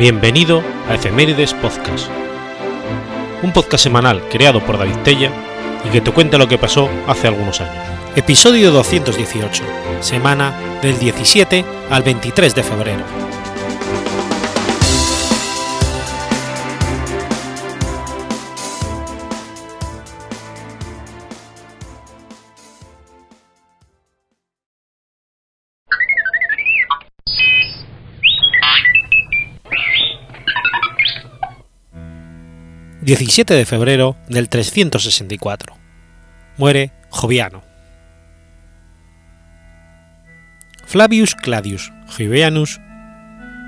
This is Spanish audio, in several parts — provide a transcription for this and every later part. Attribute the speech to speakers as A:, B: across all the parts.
A: Bienvenido a Efemérides Podcast, un podcast semanal creado por David Tella y que te cuenta lo que pasó hace algunos años. Episodio 218, semana del 17 al 23 de febrero. 17 de febrero del 364. Muere Joviano. Flavius Cladius Jovianus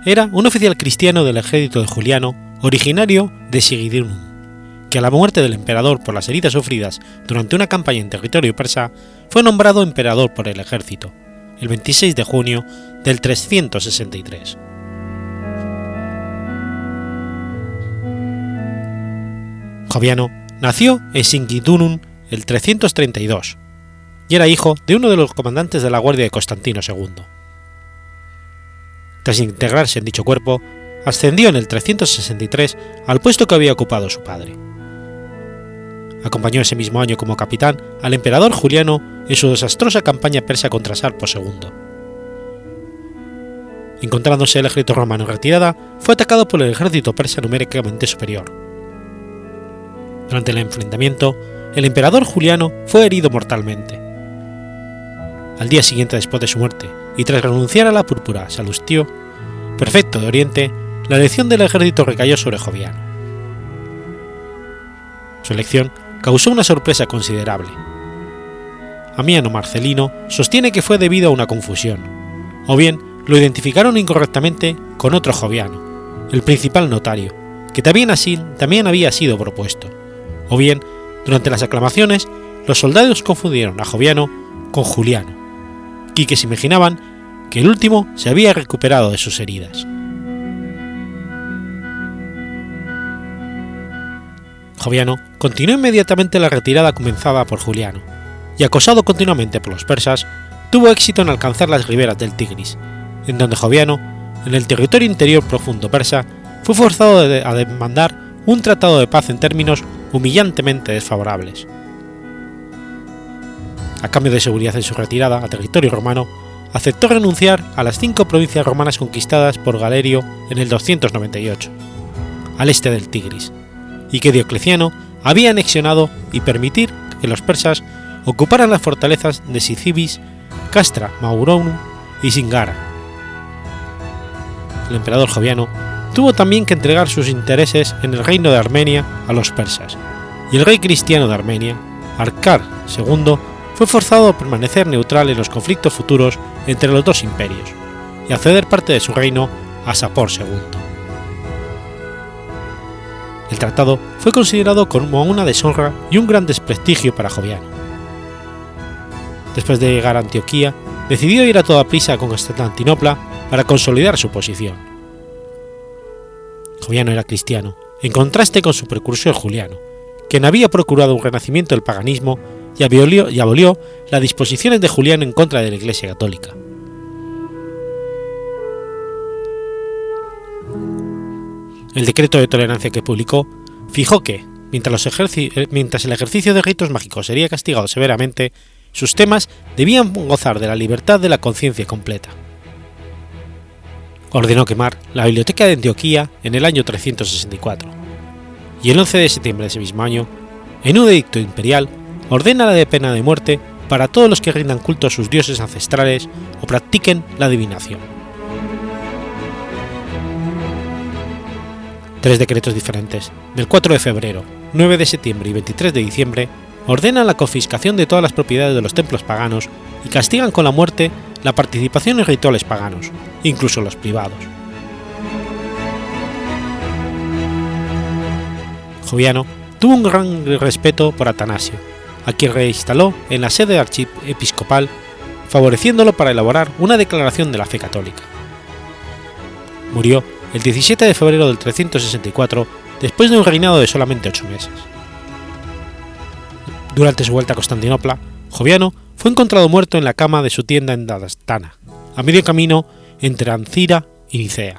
A: era un oficial cristiano del ejército de Juliano, originario de Sigidunum, que a la muerte del emperador por las heridas sufridas durante una campaña en territorio persa, fue nombrado emperador por el ejército, el 26 de junio del 363. Joviano nació en Singidunum el 332 y era hijo de uno de los comandantes de la Guardia de Constantino II. Tras integrarse en dicho cuerpo, ascendió en el 363 al puesto que había ocupado su padre. Acompañó ese mismo año como capitán al emperador Juliano en su desastrosa campaña persa contra Sarpo II. Encontrándose el ejército romano en retirada, fue atacado por el ejército persa numéricamente superior durante el enfrentamiento, el emperador Juliano fue herido mortalmente. Al día siguiente después de su muerte, y tras renunciar a la púrpura Salustio, prefecto de Oriente, la elección del ejército recayó sobre Joviano. Su elección causó una sorpresa considerable. Amiano Marcelino sostiene que fue debido a una confusión, o bien lo identificaron incorrectamente con otro Joviano, el principal notario, que también, así, también había sido propuesto o bien, durante las aclamaciones, los soldados confundieron a Joviano con Juliano, y que se imaginaban que el último se había recuperado de sus heridas. Joviano continuó inmediatamente la retirada comenzada por Juliano, y acosado continuamente por los persas, tuvo éxito en alcanzar las riberas del Tigris, en donde Joviano, en el territorio interior profundo persa, fue forzado a demandar un tratado de paz en términos humillantemente desfavorables. A cambio de seguridad en su retirada a territorio romano, aceptó renunciar a las cinco provincias romanas conquistadas por Galerio en el 298, al este del Tigris, y que Diocleciano había anexionado y permitir que los persas ocuparan las fortalezas de Sicibis, Castra, Mauronum y Singara. El emperador Joviano tuvo también que entregar sus intereses en el reino de Armenia a los persas, y el rey cristiano de Armenia, Arcar II, fue forzado a permanecer neutral en los conflictos futuros entre los dos imperios, y a ceder parte de su reino a Sapor II. El tratado fue considerado como una deshonra y un gran desprestigio para Joviano. Después de llegar a Antioquía, decidió ir a toda prisa con Constantinopla para consolidar su posición Joviano era cristiano, en contraste con su precursor Juliano, quien había procurado un renacimiento del paganismo y abolió, las disposiciones de Juliano en contra de la Iglesia católica. El decreto de tolerancia que publicó fijó que, mientras, mientras, el ejercicio de ritos mágicos sería castigado severamente, sus temas debían gozar de la libertad de la conciencia completa ordenó quemar la biblioteca de Antioquía en el año 364, y el 11 de septiembre de ese mismo año, en un edicto imperial, ordena la de pena de muerte para todos los que rindan culto a sus dioses ancestrales o practiquen la adivinación. Tres decretos diferentes, del 4 de febrero, 9 de septiembre y 23 de diciembre, ordenan la confiscación de todas las propiedades de los templos paganos y castigan con la muerte la participación en rituales paganos, incluso los privados. Joviano tuvo un gran respeto por Atanasio, a quien reinstaló en la sede archiepiscopal, favoreciéndolo para elaborar una declaración de la fe católica. Murió el 17 de febrero del 364, después de un reinado de solamente ocho meses. Durante su vuelta a Constantinopla, Joviano fue encontrado muerto en la cama de su tienda en Dadastana, a medio camino entre Ancira y Nicea.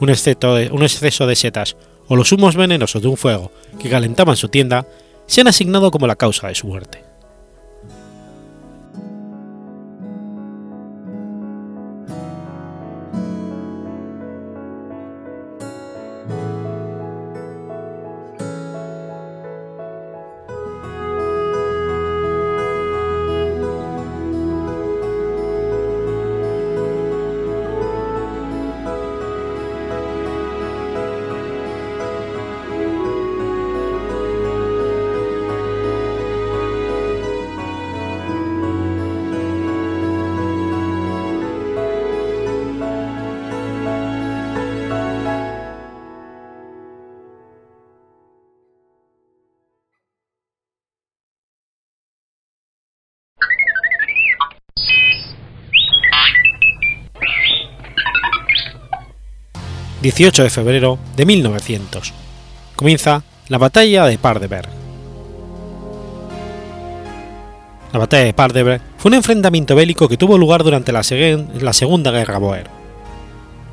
A: un un exceso de setas o los humos venenosos de un fuego que calentaban su tienda se han asignado como la causa de su muerte. 18 de febrero de 1900. Comienza la batalla de Paardeberg. La batalla de Paardeberg fue un enfrentamiento bélico que tuvo lugar durante la, la Segunda Guerra Boer.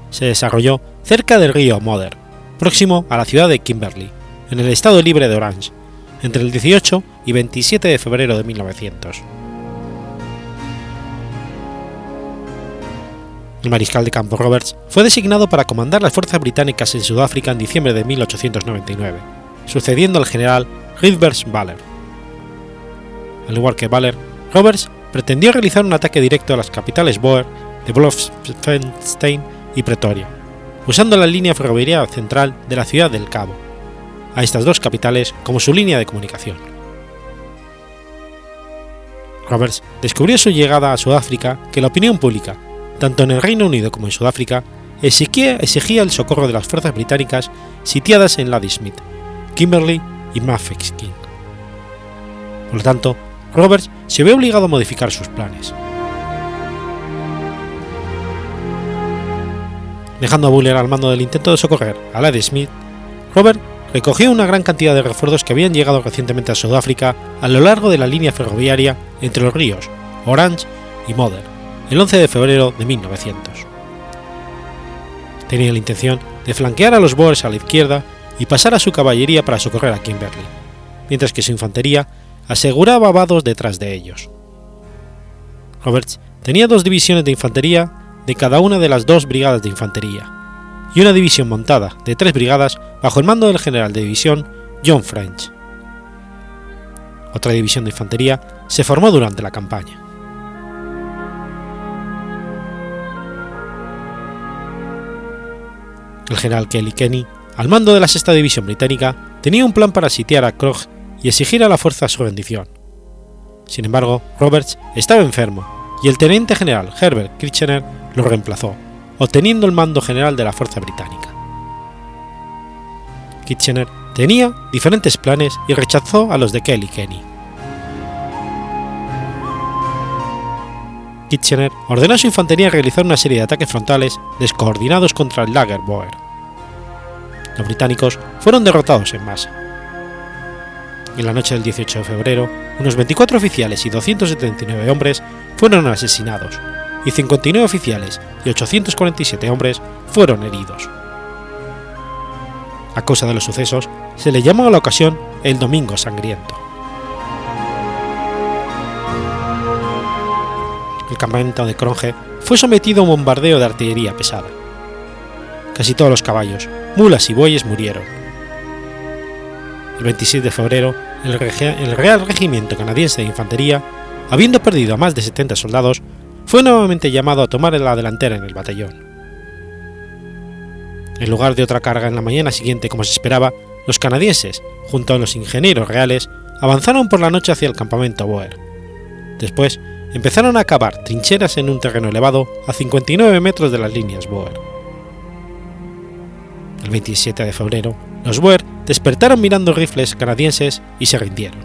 A: Se desarrolló cerca del río Moder, próximo a la ciudad de Kimberley, en el estado libre de Orange, entre el 18 y 27 de febrero de 1900. El mariscal de campo Roberts fue designado para comandar las fuerzas británicas en Sudáfrica en diciembre de 1899, sucediendo al general Rivers Baller. Al igual que Baller, Roberts pretendió realizar un ataque directo a las capitales Boer de Bloemfontein y Pretoria, usando la línea ferroviaria central de la ciudad del Cabo, a estas dos capitales como su línea de comunicación. Roberts descubrió su llegada a Sudáfrica que la opinión pública tanto en el Reino Unido como en Sudáfrica, exigía, el socorro de las fuerzas británicas sitiadas en Ladysmith, Kimberley y Mafeking. Por lo tanto, Roberts se ve obligado a modificar sus planes. Dejando a Buller al mando del intento de socorrer a Ladysmith, Robert recogió una gran cantidad de refuerzos que habían llegado recientemente a Sudáfrica a lo largo de la línea ferroviaria entre los ríos Orange y Mother el 11 de febrero de 1900. Tenía la intención de flanquear a los Boers a la izquierda y pasar a su caballería para socorrer a Kimberley, mientras que su infantería aseguraba vados detrás de ellos. Roberts tenía dos divisiones de infantería de cada una de las dos brigadas de infantería, y una división montada de tres brigadas bajo el mando del general de división John French. Otra división de infantería se formó durante la campaña. El general Kelly Kenny, al mando de la sexta división británica, tenía un plan para sitiar a Krog y exigir a la fuerza su rendición. Sin embargo, Roberts estaba enfermo y el teniente general Herbert Kitchener lo reemplazó, obteniendo el mando general de la fuerza británica. Kitchener tenía diferentes planes y rechazó a los de Kelly Kenny. Kitchener ordenó a su infantería realizar una serie de ataques frontales descoordinados contra el Lager Boer. Los británicos fueron derrotados en masa. En la noche del 18 de febrero, unos 24 oficiales y 279 hombres fueron asesinados, y 59 oficiales y 847 hombres fueron heridos. A causa de los sucesos, se le llamó a la ocasión el Domingo Sangriento. El campamento de Cronje fue sometido a un bombardeo de artillería pesada. Casi todos los caballos, mulas y bueyes murieron. El 26 de febrero, el, Real Regimiento Canadiense de Infantería, habiendo perdido a más de 70 soldados, fue nuevamente llamado a tomar la delantera en el batallón. En lugar de otra carga en la mañana siguiente como se esperaba, los canadienses, junto a los ingenieros reales, avanzaron por la noche hacia el campamento Boer. Después empezaron a cavar trincheras en un terreno elevado a 59 metros de las líneas Boer. El 27 de febrero, los Boer despertaron mirando rifles canadienses y se rindieron.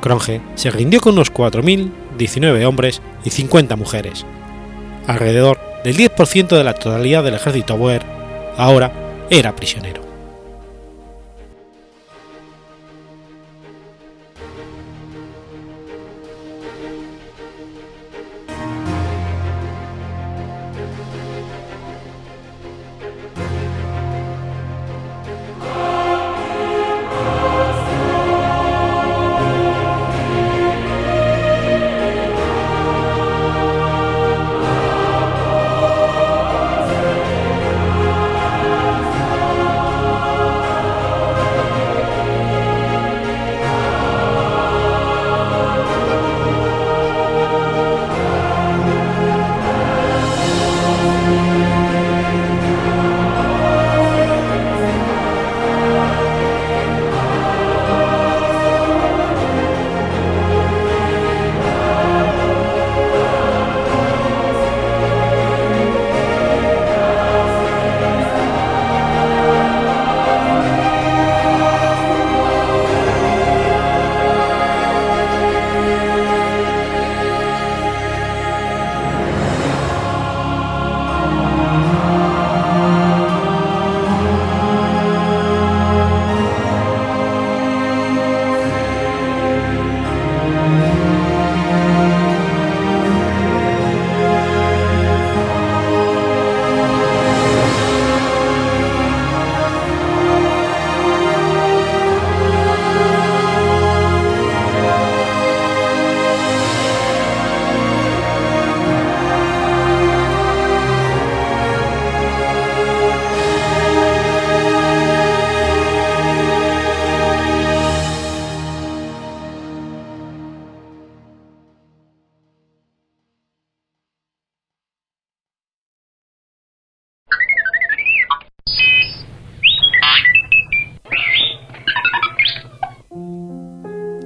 A: Cronje se rindió con unos 4.019 hombres y 50 mujeres. Alrededor del 10% de la totalidad del ejército Boer ahora era prisionero.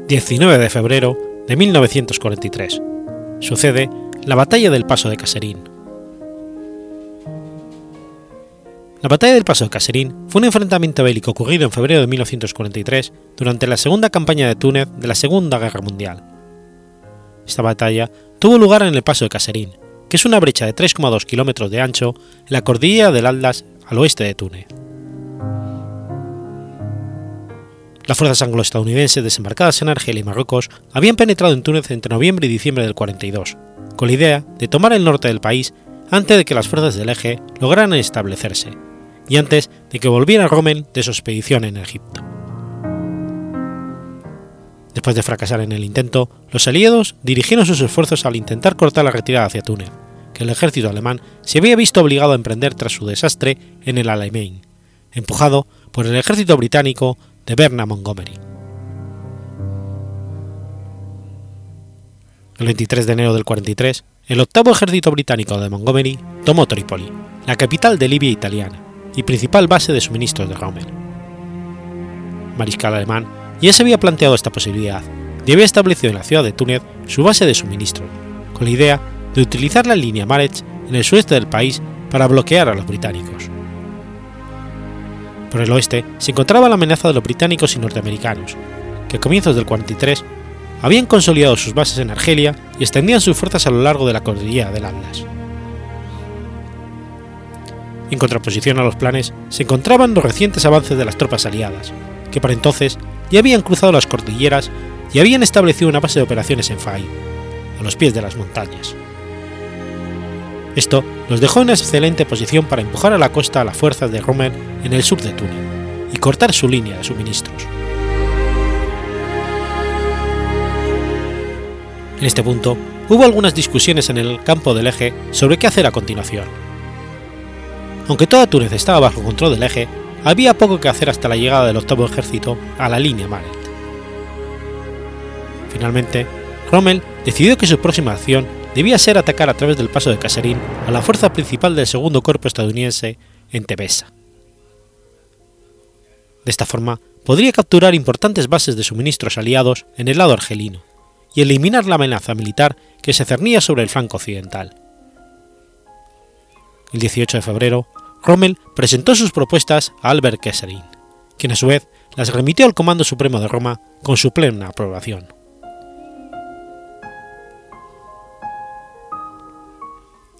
A: 19 de febrero de 1943. Sucede la Batalla del Paso de Caserín. La Batalla del Paso de Caserín fue un enfrentamiento bélico ocurrido en febrero de 1943 durante la segunda campaña de Túnez de la Segunda Guerra Mundial. Esta batalla tuvo lugar en el Paso de Caserín, que es una brecha de 3,2 kilómetros de ancho en la cordillera del Atlas al oeste de Túnez. Las fuerzas anglo-estadounidenses desembarcadas en Argelia y Marruecos habían penetrado en Túnez entre noviembre y diciembre del 42, con la idea de tomar el norte del país antes de que las fuerzas del eje lograran establecerse, y antes de que volviera Rommel de su expedición en Egipto. Después de fracasar en el intento, los aliados dirigieron sus esfuerzos al intentar cortar la retirada hacia Túnez, que el ejército alemán se había visto obligado a emprender tras su desastre en el Alamein, empujado por el ejército británico de Berna Montgomery. El 23 de enero del 43, el octavo ejército británico de Montgomery tomó Trípoli, la capital de Libia italiana y principal base de suministros de Rommel. Mariscal alemán ya se había planteado esta posibilidad y había establecido en la ciudad de Túnez su base de suministro, con la idea de utilizar la línea Marech en el sureste del país para bloquear a los británicos. Por el oeste se encontraba la amenaza de los británicos y norteamericanos, que a comienzos del 43 habían consolidado sus bases en Argelia y extendían sus fuerzas a lo largo de la cordillera del Atlas. En contraposición a los planes se encontraban los recientes avances de las tropas aliadas, que para entonces ya habían cruzado las cordilleras y habían establecido una base de operaciones en Fai, a los pies de las montañas. Esto los dejó en una excelente posición para empujar a la costa a las fuerzas de Rommel en el sur de Túnez y cortar su línea de suministros. En este punto hubo algunas discusiones en el campo del eje sobre qué hacer a continuación. Aunque toda Túnez estaba bajo control del eje, había poco que hacer hasta la llegada del octavo ejército a la línea Maret. Finalmente, Rommel decidió que su próxima acción debía ser atacar a través del paso de Caserín a la fuerza principal del segundo cuerpo estadounidense en Tebesa. De esta forma, podría capturar importantes bases de suministros aliados en el lado argelino y eliminar la amenaza militar que se cernía sobre el flanco occidental. El 18 de febrero, Rommel presentó sus propuestas a Albert Kesserin, quien a su vez las remitió al Comando Supremo de Roma con su plena aprobación.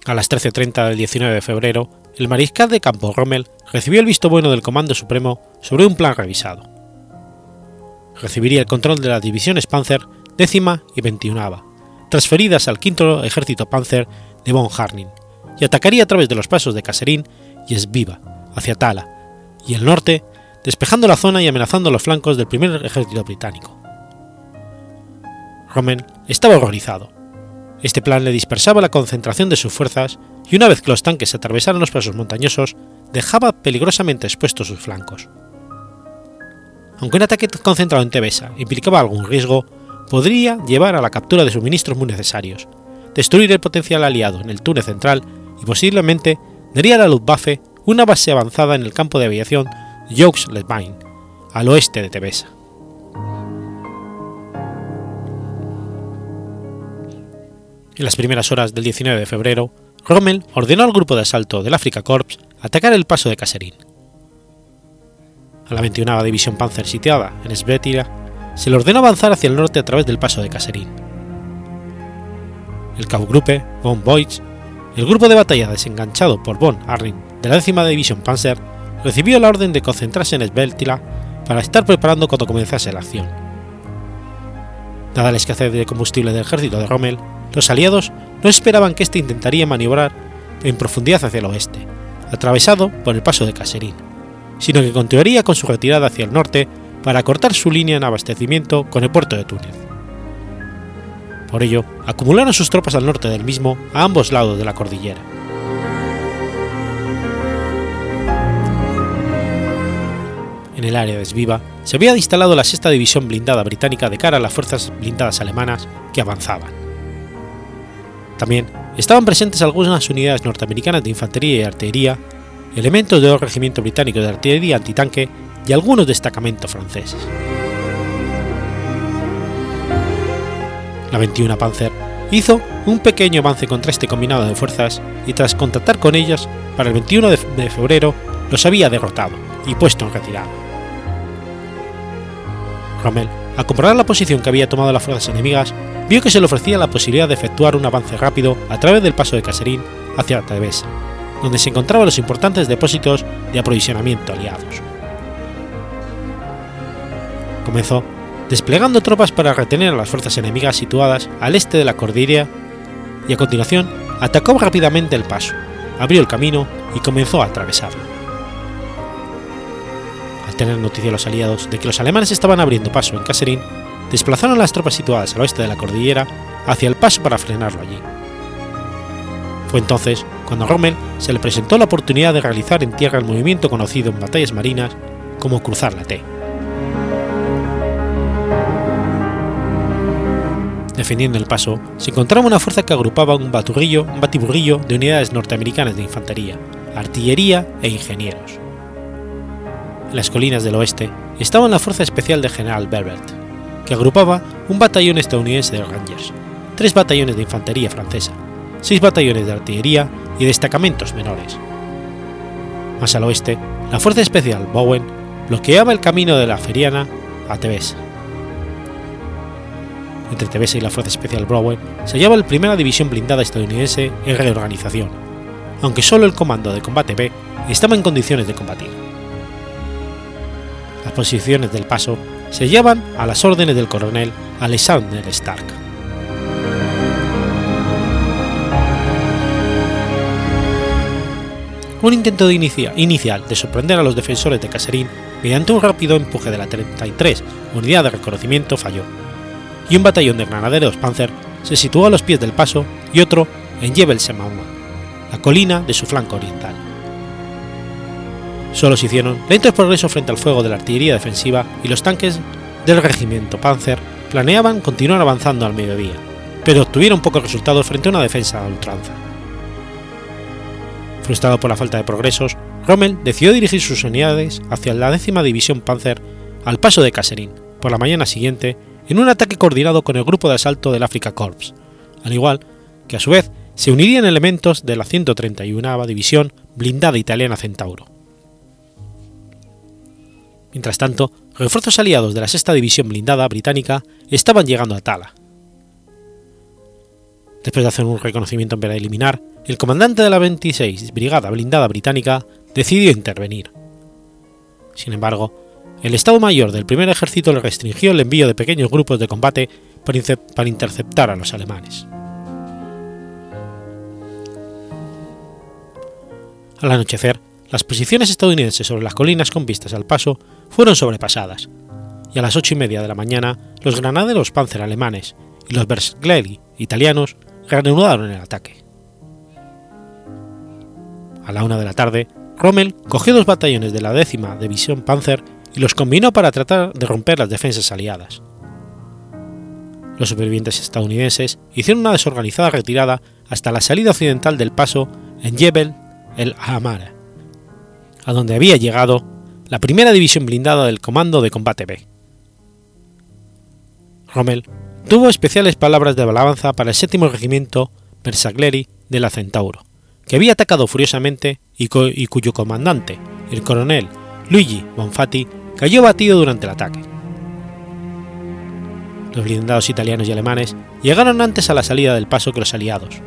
A: A las 13.30 del 19 de febrero, el mariscal de campo Rommel recibió el visto bueno del Comando Supremo sobre un plan revisado. Recibiría el control de las divisiones Panzer décima y veintiunava, transferidas al quinto ejército Panzer de von Harning, y atacaría a través de los pasos de Caserín y Esviva hacia Tala y el norte, despejando la zona y amenazando los flancos del primer ejército británico. Rommel estaba horrorizado este plan le dispersaba la concentración de sus fuerzas y una vez que los tanques atravesaron los pasos montañosos, dejaba peligrosamente expuestos sus flancos. Aunque un ataque concentrado en Tebesa implicaba algún riesgo, podría llevar a la captura de suministros muy necesarios, destruir el potencial aliado en el túnel central y posiblemente daría a la Luftwaffe una base avanzada en el campo de aviación Jeux-les-Bains, al oeste de Tebesa. En las primeras horas del 19 de febrero, Rommel ordenó al grupo de asalto del Afrika Corps atacar el paso de Caserín. A la 21 División Panzer sitiada en Svetila se le ordenó avanzar hacia el norte a través del paso de Caserín. El Kaufgruppe von Boyce, el grupo de batalla desenganchado por von Arnim de la décima División Panzer, recibió la orden de concentrarse en Svetila para estar preparando cuando comenzase la acción. Dada la escasez de combustible del ejército de Rommel, los aliados no esperaban que éste intentaría maniobrar en profundidad hacia el oeste, atravesado por el paso de Caserín, sino que continuaría con su retirada hacia el norte para cortar su línea en abastecimiento con el puerto de Túnez. Por ello, acumularon sus tropas al norte del mismo a ambos lados de la cordillera. En el área de Esviva se había instalado la sexta división blindada británica de cara a las fuerzas blindadas alemanas que avanzaban. También estaban presentes algunas unidades norteamericanas de infantería y artillería, elementos de dos regimientos británicos de artillería antitanque y algunos destacamentos franceses. La 21 Panzer hizo un pequeño avance contra este combinado de fuerzas y tras contactar con ellas, para el 21 de febrero los había derrotado y puesto en retirada. Rommel, al comprobar la posición que había tomado las fuerzas enemigas, vio que se le ofrecía la posibilidad de efectuar un avance rápido a través del paso de Caserín hacia Tebesa, donde se encontraban los importantes depósitos de aprovisionamiento aliados. Comenzó desplegando tropas para retener a las fuerzas enemigas situadas al este de la cordillera y a continuación atacó rápidamente el paso, abrió el camino y comenzó a atravesarlo. Tener noticia los aliados de que los alemanes estaban abriendo paso en Caserín, desplazaron las tropas situadas al oeste de la cordillera hacia el paso para frenarlo allí. Fue entonces cuando a Rommel se le presentó la oportunidad de realizar en tierra el movimiento conocido en batallas marinas como cruzar la T. Defendiendo el paso, se encontraba una fuerza que agrupaba un baturrillo, un batiburrillo de unidades norteamericanas de infantería, artillería e ingenieros. En las colinas del oeste estaba la Fuerza Especial de General Berbert, que agrupaba un batallón estadounidense de Rangers, tres batallones de infantería francesa, seis batallones de artillería y destacamentos menores. Más al oeste, la Fuerza Especial Bowen bloqueaba el camino de la Feriana a Tebes entre Tebesa y la Fuerza Especial Bowen se hallaba la primera división blindada estadounidense en reorganización, aunque solo el Comando de Combate B estaba en condiciones de combatir. Las posiciones del paso se hallaban a las órdenes del coronel Alexander Stark. Un intento inicial de sorprender a los defensores de Caserín mediante un rápido empuje de la 33 Unidad de Reconocimiento falló, y un batallón de granaderos Panzer se situó a los pies del paso y otro en Jebel Semauma, la colina de su flanco oriental. Solo se hicieron lentos progresos frente al fuego de la artillería defensiva y los tanques del regimiento Panzer planeaban continuar avanzando al mediodía, pero obtuvieron pocos resultados frente a una defensa a ultranza. Frustrado por la falta de progresos, Rommel decidió dirigir sus unidades hacia la décima división Panzer al paso de Caserín por la mañana siguiente en un ataque coordinado con el grupo de asalto del Africa Corps, al igual que a su vez se unirían elementos de la 131 División Blindada Italiana Centauro. Mientras tanto, refuerzos aliados de la Sexta División Blindada Británica estaban llegando a Tala. Después de hacer un reconocimiento para eliminar, el comandante de la 26 Brigada Blindada Británica decidió intervenir. Sin embargo, el Estado Mayor del primer ejército le restringió el envío de pequeños grupos de combate para interceptar a los alemanes. Al anochecer, las posiciones estadounidenses sobre las colinas con vistas al paso fueron sobrepasadas, y a las ocho y media de la mañana los granaderos Panzer alemanes y los Bersaglieri italianos reanudaron el ataque. A la una de la tarde, Rommel cogió dos batallones de la décima división Panzer y los combinó para tratar de romper las defensas aliadas. Los supervivientes estadounidenses hicieron una desorganizada retirada hasta la salida occidental del paso en Jebel el Hamara, a donde había llegado la primera división blindada del Comando de Combate B. Rommel tuvo especiales palabras de alabanza para el séptimo regimiento Persagleri de la Centauro, que había atacado furiosamente y, cuyo comandante, el coronel Luigi Bonfatti, cayó batido durante el ataque. Los blindados italianos y alemanes llegaron antes a la salida del paso que los aliados,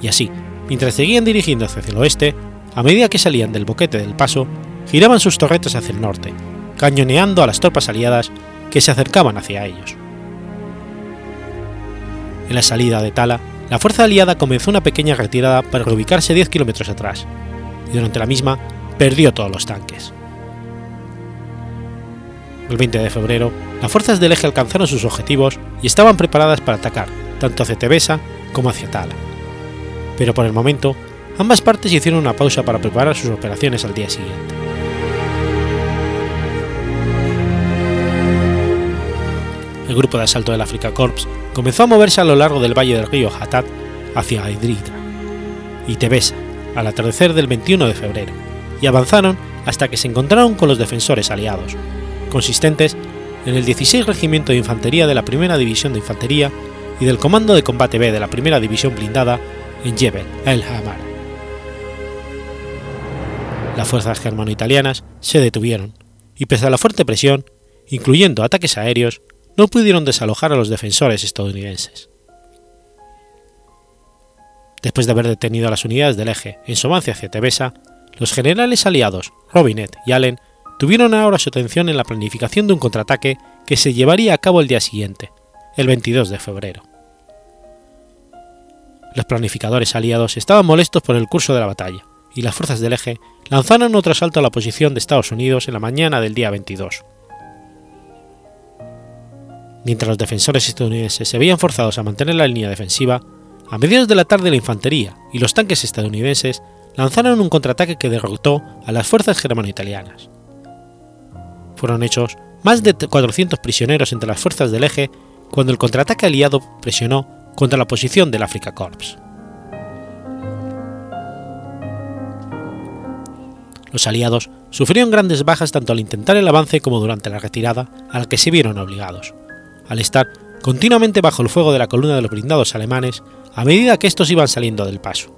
A: y así, mientras seguían dirigiendo hacia el oeste, a medida que salían del boquete del paso, giraban sus torretas hacia el norte, cañoneando a las tropas aliadas que se acercaban hacia ellos. En la salida de Tala, la fuerza aliada comenzó una pequeña retirada para reubicarse 10 kilómetros atrás, y durante la misma perdió todos los tanques. El 20 de febrero, las fuerzas del eje alcanzaron sus objetivos y estaban preparadas para atacar tanto hacia Tebesa como hacia Tala. Pero por el momento, ambas partes hicieron una pausa para preparar sus operaciones al día siguiente. El grupo de asalto del Africa Corps comenzó a moverse a lo largo del valle del río Hatat hacia Idritra y Tebesa al atardecer del 21 de febrero y avanzaron hasta que se encontraron con los defensores aliados, consistentes en el 16 Regimiento de Infantería de la Primera División de Infantería y del Comando de Combate B de la Primera División Blindada en Jebel el Hamar. Las fuerzas germano-italianas se detuvieron y pese a la fuerte presión, incluyendo ataques aéreos, no pudieron desalojar a los defensores estadounidenses. Después de haber detenido a las unidades del eje en avance hacia Tebesa, los generales aliados Robinet y Allen tuvieron ahora su atención en la planificación de un contraataque que se llevaría a cabo el día siguiente, el 22 de febrero. Los planificadores aliados estaban molestos por el curso de la batalla, y las fuerzas del eje lanzaron otro asalto a la posición de Estados Unidos en la mañana del día 22. Mientras los defensores estadounidenses se veían forzados a mantener la línea defensiva, a mediados de la tarde la infantería y los tanques estadounidenses lanzaron un contraataque que derrotó a las fuerzas germano-italianas. Fueron hechos más de 400 prisioneros entre las fuerzas del eje cuando el contraataque aliado presionó contra la posición del Africa Corps. Los aliados sufrieron grandes bajas tanto al intentar el avance como durante la retirada a la que se vieron obligados, al estar continuamente bajo el fuego de la columna de los blindados alemanes a medida que estos iban saliendo del paso.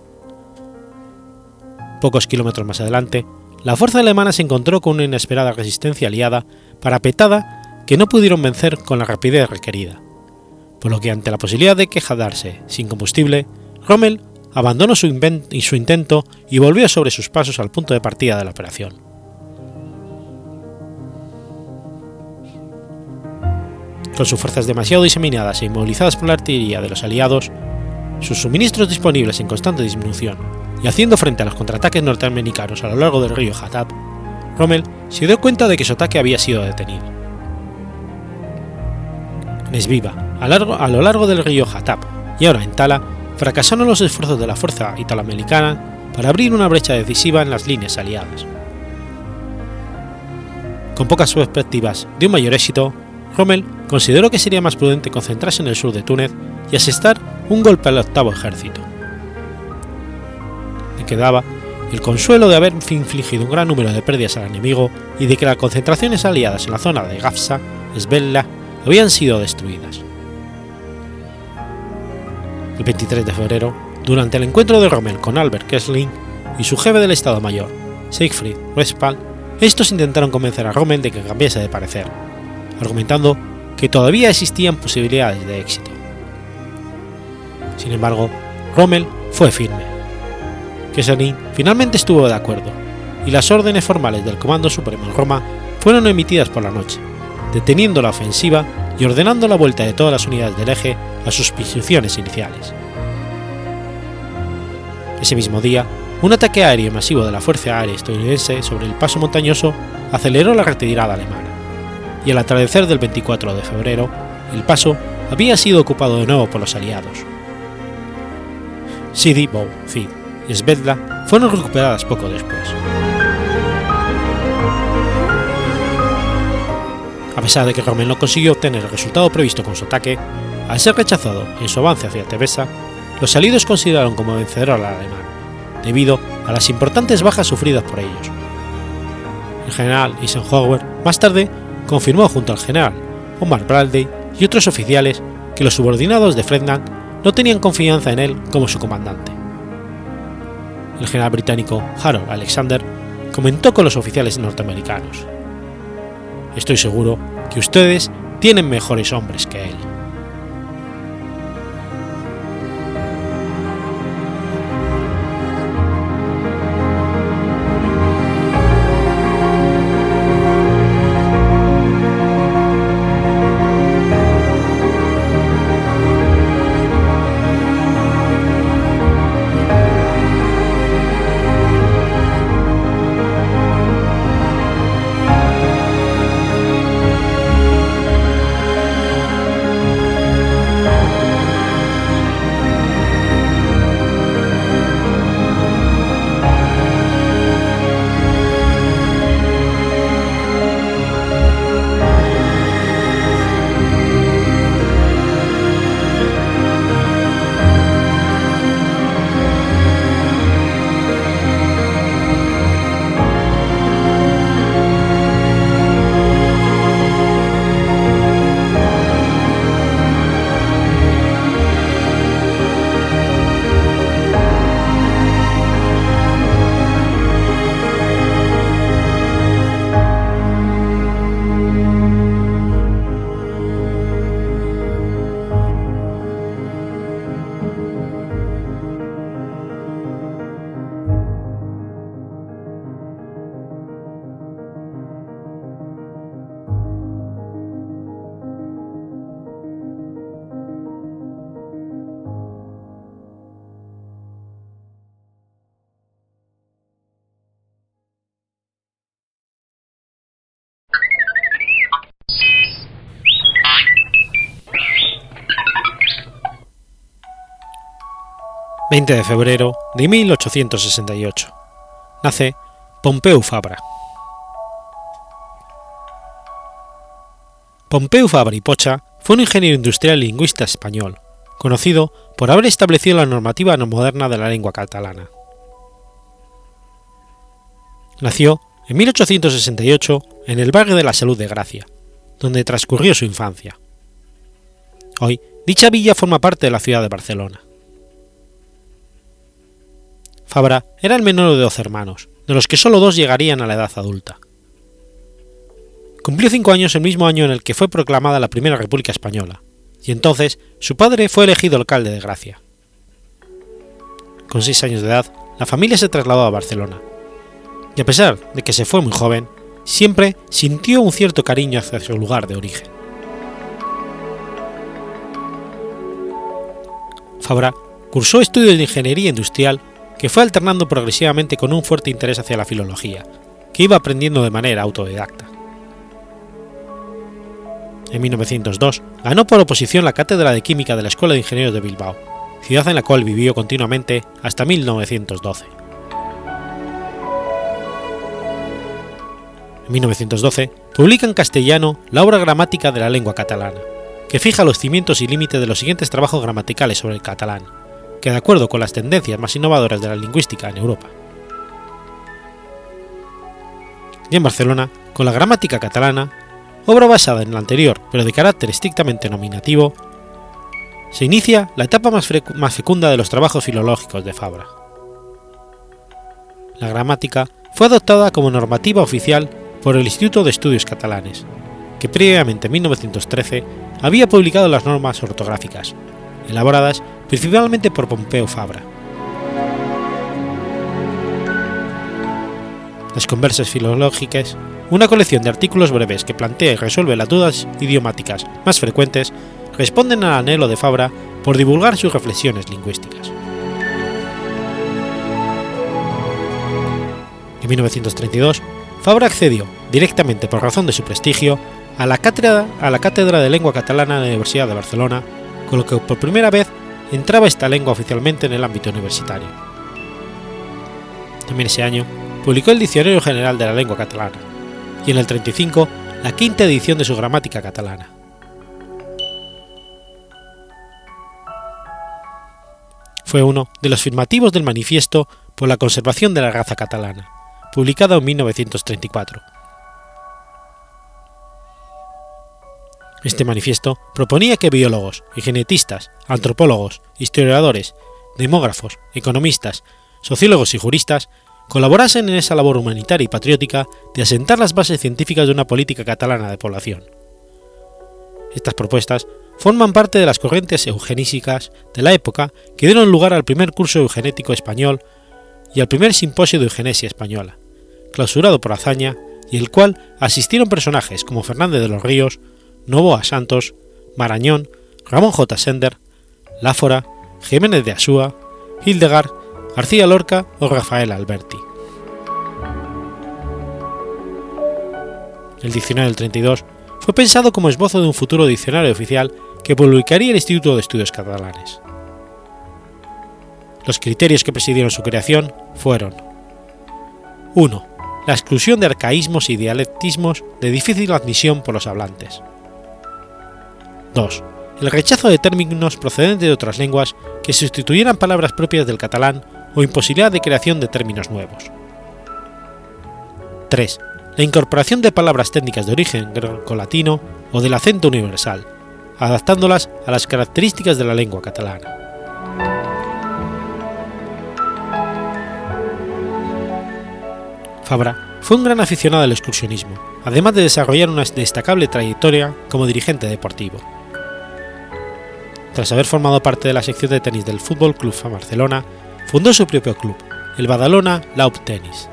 A: Pocos kilómetros más adelante, la fuerza alemana se encontró con una inesperada resistencia aliada parapetada que no pudieron vencer con la rapidez requerida, por lo que ante la posibilidad de quejarse sin combustible, Rommel abandonó su intento y volvió sobre sus pasos al punto de partida de la operación. Con sus fuerzas demasiado diseminadas e inmovilizadas por la artillería de los aliados, sus suministros disponibles en constante disminución y haciendo frente a los contraataques norteamericanos a lo largo del río Hatab, Rommel se dio cuenta de que su ataque había sido detenido. En Esviva, a, lo largo del río Hatab y ahora en Tala, fracasaron los esfuerzos de la fuerza italoamericana para abrir una brecha decisiva en las líneas aliadas. Con pocas perspectivas de un mayor éxito, Rommel consideró que sería más prudente concentrarse en el sur de Túnez y asestar un golpe al octavo ejército. Le quedaba el consuelo de haber infligido un gran número de pérdidas al enemigo y de que las concentraciones aliadas en la zona de Gafsa, Esbella, habían sido destruidas. El 23 de febrero, durante el encuentro de Rommel con Albert Kessling y su jefe del Estado Mayor, Siegfried Westphal, estos intentaron convencer a Rommel de que cambiase de parecer, argumentando que todavía existían posibilidades de éxito. Sin embargo, Rommel fue firme. Kesselring finalmente estuvo de acuerdo, y las órdenes formales del Comando Supremo en Roma fueron emitidas por la noche, deteniendo la ofensiva y ordenando la vuelta de todas las unidades del eje a sus posiciones iniciales. Ese mismo día, un ataque aéreo masivo de la Fuerza Aérea estadounidense sobre el paso montañoso aceleró la retirada alemana, y al atardecer del 24 de febrero, el paso había sido ocupado de nuevo por los aliados. Sidi Bou, Fid y Svetla fueron recuperadas poco después. A pesar de que Rommel no consiguió obtener el resultado previsto con su ataque, al ser rechazado en su avance hacia Tebesa, los aliados consideraron como vencedor al alemán, debido a las importantes bajas sufridas por ellos. El general Eisenhower más tarde confirmó junto al general Omar Bradley y otros oficiales que los subordinados de Fredman no tenían confianza en él como su comandante. El general británico Harold Alexander comentó con los oficiales norteamericanos: Estoy seguro que ustedes tienen mejores hombres que él. 20 de febrero de 1868. Nace Pompeu Fabra. Pompeu Fabra y Pocha fue un ingeniero industrial y lingüista español, conocido por haber establecido la normativa no moderna de la lengua catalana. Nació en 1868 en el barrio de la Salud de Gracia, donde transcurrió su infancia. Hoy, dicha villa forma parte de la ciudad de Barcelona. Fabra era el menor de doce hermanos, de los que solo dos llegarían a la edad adulta. Cumplió cinco años el mismo año en el que fue proclamada la Primera República Española, y entonces su padre fue elegido alcalde de Gracia. Con seis años de edad, la familia se trasladó a Barcelona, y a pesar de que se fue muy joven, siempre sintió un cierto cariño hacia su lugar de origen. Fabra cursó estudios de ingeniería industrial que fue alternando progresivamente con un fuerte interés hacia la filología, que iba aprendiendo de manera autodidacta. En 1902 ganó por oposición la cátedra de química de la Escuela de Ingenieros de Bilbao, ciudad en la cual vivió continuamente hasta 1912. En 1912 publica en castellano la obra gramática de la lengua catalana, que fija los cimientos y límites de los siguientes trabajos gramaticales sobre el catalán, que de acuerdo con las tendencias más innovadoras de la lingüística en Europa. Y en Barcelona, con la gramática catalana, obra basada en la anterior pero de carácter estrictamente nominativo, se inicia la etapa más, más fecunda de los trabajos filológicos de Fabra. La gramática fue adoptada como normativa oficial por el Instituto de Estudios Catalanes, que previamente en 1913 había publicado las normas ortográficas, elaboradas principalmente por Pompeu Fabra. Las conversas filológicas, una colección de artículos breves que plantea y resuelve las dudas idiomáticas más frecuentes, responden al anhelo de Fabra por divulgar sus reflexiones lingüísticas. En 1932, Fabra accedió, directamente por razón de su prestigio, a la cátedra de lengua catalana de la Universidad de Barcelona, con lo que por primera vez entraba esta lengua oficialmente en el ámbito universitario. También ese año publicó el Diccionario General de la Lengua Catalana y en el 35 la quinta edición de su gramática catalana. Fue uno de los firmativos del Manifiesto por la conservación de la raza catalana, publicado en 1934 Este manifiesto proponía que biólogos y genetistas, antropólogos, historiadores, demógrafos, economistas, sociólogos y juristas colaborasen en esa labor humanitaria y patriótica de asentar las bases científicas de una política catalana de población. Estas propuestas forman parte de las corrientes eugenísicas de la época que dieron lugar al primer curso eugenético español y al primer simposio de eugenesia española, clausurado por Azaña y el cual asistieron personajes como Fernández de los Ríos, Novoa Santos, Marañón, Ramón J. Sender, Láfora, Jiménez de Asúa, Hildegard, García Lorca o Rafael Alberti. El diccionario del 32 fue pensado como esbozo de un futuro diccionario oficial que publicaría el Instituto de Estudios Catalanes. Los criterios que presidieron su creación fueron 1. La exclusión de arcaísmos y dialectismos de difícil admisión por los hablantes. 2. El rechazo de términos procedentes de otras lenguas que sustituyeran palabras propias del catalán o imposibilidad de creación de términos nuevos. 3. La incorporación de palabras técnicas de origen greco-latino o del acento universal, adaptándolas a las características de la lengua catalana. Fabra fue un gran aficionado al excursionismo, además de desarrollar una destacable trayectoria como dirigente deportivo tras haber formado parte de la sección de tenis del Fútbol Club Barcelona, fundó su propio club, el Badalona Laub Tennis.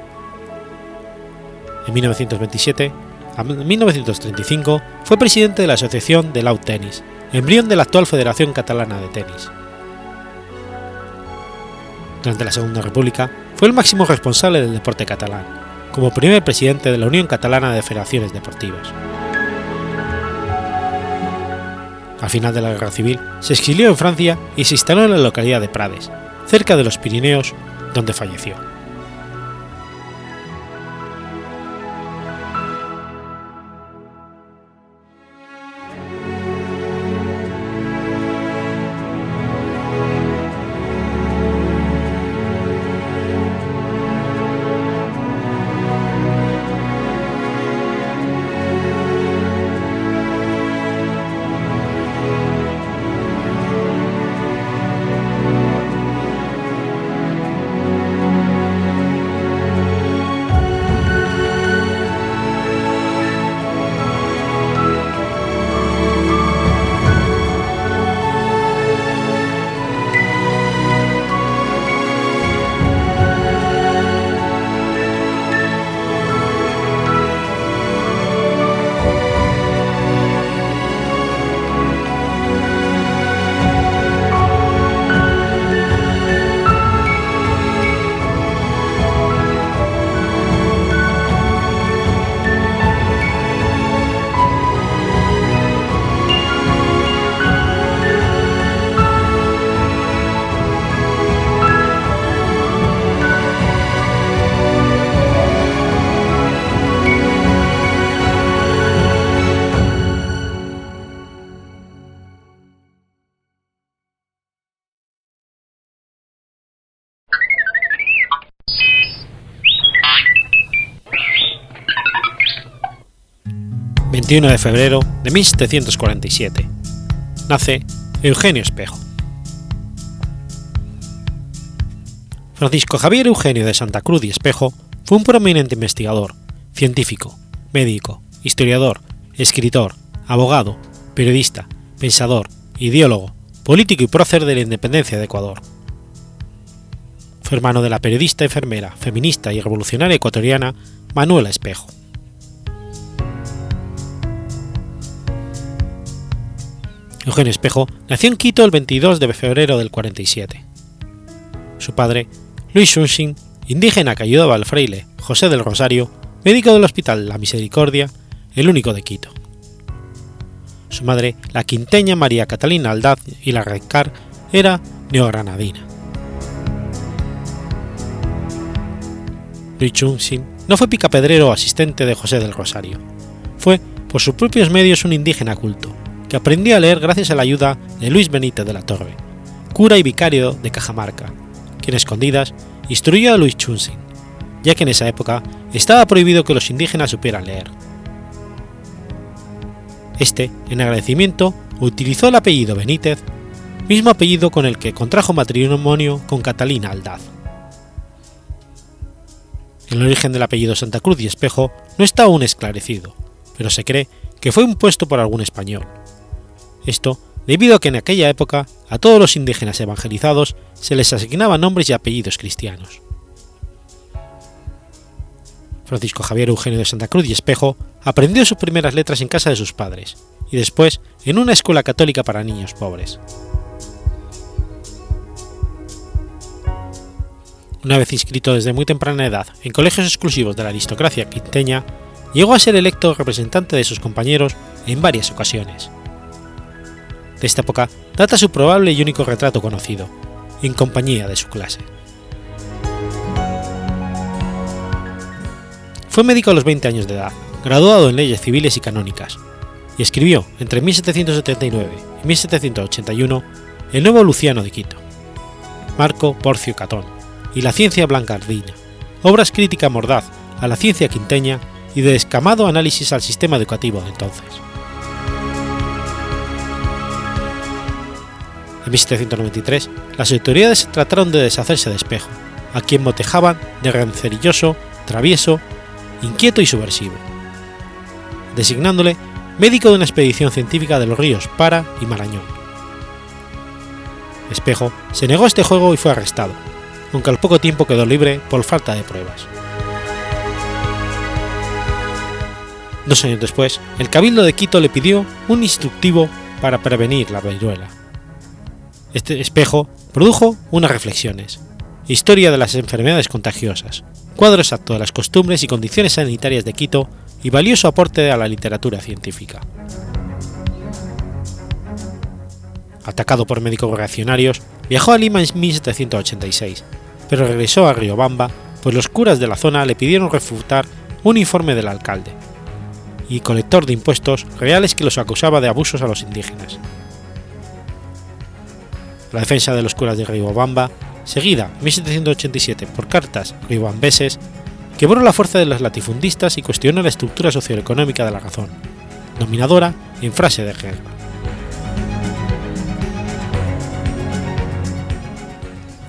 A: En 1927 a 1935 fue presidente de la Asociación de Laub Tennis, embrión de la actual Federación Catalana de Tenis. Durante la Segunda República fue el máximo responsable del deporte catalán, como primer presidente de la Unión Catalana de Federaciones Deportivas. Al final de la Guerra Civil, se exilió en Francia y se instaló en la localidad de Prades, cerca de los Pirineos, donde falleció. 21 de febrero de 1747. Nace Eugenio Espejo. Francisco Javier Eugenio de Santa Cruz y Espejo fue un prominente investigador, científico, médico, historiador, escritor, abogado, periodista, pensador, ideólogo, político y prócer de la independencia de Ecuador. Fue hermano de la periodista, enfermera, feminista y revolucionaria ecuatoriana Manuela Espejo. Eugenio Espejo nació en Quito el 22 de febrero del 47. Su padre, Luis Shunshin, indígena que ayudaba al fraile José del Rosario, médico del Hospital La Misericordia, el único de Quito. Su madre, la quinteña María Catalina Aldaz y la Recar, era neogranadina. Luis Shunshin no fue picapedrero o asistente de José del Rosario. Fue, por sus propios medios, un indígena culto, que aprendió a leer gracias a la ayuda de Luis Benítez de la Torre, cura y vicario de Cajamarca, quien escondidas instruyó a Luis Chunsin, ya que en esa época estaba prohibido que los indígenas supieran leer. Este, en agradecimiento, utilizó el apellido Benítez, mismo apellido con el que contrajo matrimonio con Catalina Aldaz. El origen del apellido Santa Cruz y Espejo no está aún esclarecido, pero se cree que fue impuesto por algún español, esto debido a que en aquella época a todos los indígenas evangelizados se les asignaban nombres y apellidos cristianos. Francisco Javier Eugenio de Santa Cruz y Espejo aprendió sus primeras letras en casa de sus padres y después en una escuela católica para niños pobres. Una vez inscrito desde muy temprana edad en colegios exclusivos de la aristocracia quinteña, llegó a ser electo representante de sus compañeros en varias ocasiones de esta época data su probable y único retrato conocido, en compañía de su clase. Fue médico a los 20 años de edad, graduado en leyes civiles y canónicas, y escribió entre 1779 y 1781 El Nuevo Luciano de Quito, Marco Porcio Catón y La Ciencia Blancardina, obras crítica mordaz a la ciencia quinteña y de descamado análisis al sistema educativo de entonces. En 1793, las autoridades trataron de deshacerse de Espejo, a quien motejaban de rancerilloso, travieso, inquieto y subversivo, designándole médico de una expedición científica de los ríos Para y Marañón. Espejo se negó a este juego y fue arrestado, aunque al poco tiempo quedó libre por falta de pruebas. Dos años después, el Cabildo de Quito le pidió un instructivo para prevenir la viruela. Este espejo produjo unas reflexiones, historia de las enfermedades contagiosas, cuadro exacto de las costumbres y condiciones sanitarias de Quito y valioso aporte a la literatura científica. Atacado por médicos reaccionarios, viajó a Lima en 1786, pero regresó a Riobamba, pues los curas de la zona le pidieron refutar un informe del alcalde y colector de impuestos reales que los acusaba de abusos a los indígenas. La defensa de los curas de Riobamba, seguida en 1787 por cartas riobambeses, quebró la fuerza de los latifundistas y cuestionó la estructura socioeconómica de la razón, dominadora en frase de guerra.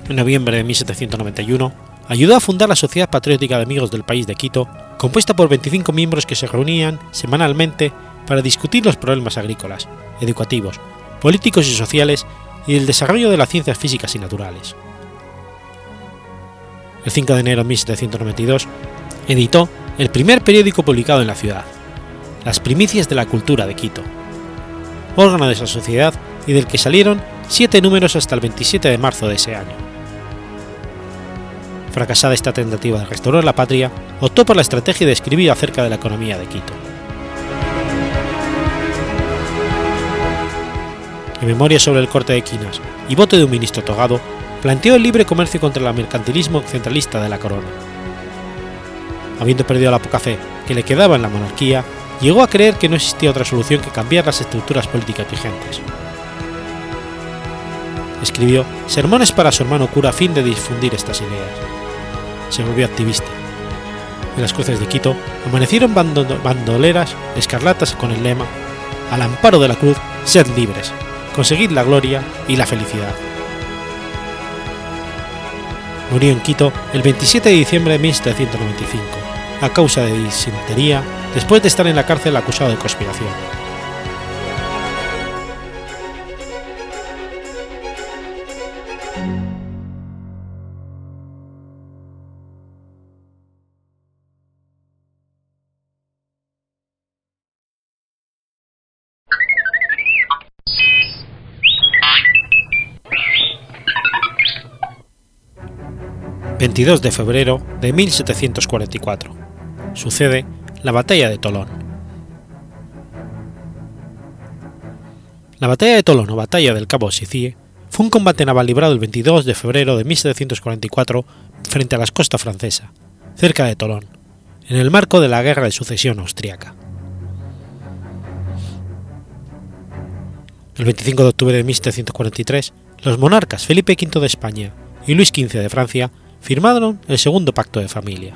A: En noviembre de 1791, ayudó a fundar la Sociedad Patriótica de Amigos del País de Quito, compuesta por 25 miembros que se reunían semanalmente para discutir los problemas agrícolas, educativos, políticos y sociales y el desarrollo de las ciencias físicas y naturales. El 5 de enero de 1792, editó el primer periódico publicado en la ciudad, Las Primicias de la Cultura de Quito, órgano de esa sociedad y del que salieron siete números hasta el 27 de marzo de ese año. Fracasada esta tentativa de restaurar la patria, optó por la estrategia de escribir acerca de la economía de Quito. En memoria sobre el corte de quinas y voto de un ministro togado, planteó el libre comercio contra el mercantilismo centralista de la corona. Habiendo perdido la poca fe que le quedaba en la monarquía, llegó a creer que no existía otra solución que cambiar las estructuras políticas vigentes. Escribió sermones para su hermano cura a fin de difundir estas ideas. Se volvió activista. En las cruces de Quito amanecieron bandoleras escarlatas con el lema Al amparo de la cruz, sed libres, conseguid la gloria y la felicidad. Murió en Quito el 27 de diciembre de 1795, a causa de disentería después de estar en la cárcel acusado de conspiración. 22 de febrero de 1744. Sucede la Batalla de Tolón. La Batalla de Tolón o Batalla del Cabo Sicie fue un combate naval librado el 22 de febrero de 1744 frente a las costas francesas, cerca de Tolón, en el marco de la Guerra de Sucesión Austriaca. El 25 de octubre de 1743, los monarcas Felipe V de España y Luis XV de Francia firmaron el segundo pacto de familia.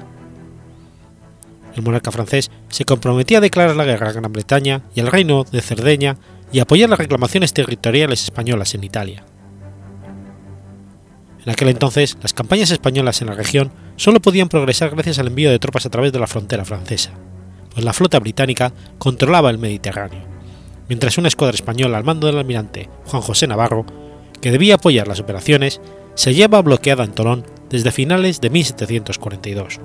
A: El monarca francés se comprometía a declarar la guerra a Gran Bretaña y al reino de Cerdeña y apoyar las reclamaciones territoriales españolas en Italia. En aquel entonces, las campañas españolas en la región solo podían progresar gracias al envío de tropas a través de la frontera francesa, pues la flota británica controlaba el Mediterráneo, mientras una escuadra española al mando del almirante Juan José Navarro, que debía apoyar las operaciones, se hallaba bloqueada en Tolón desde finales de 1742.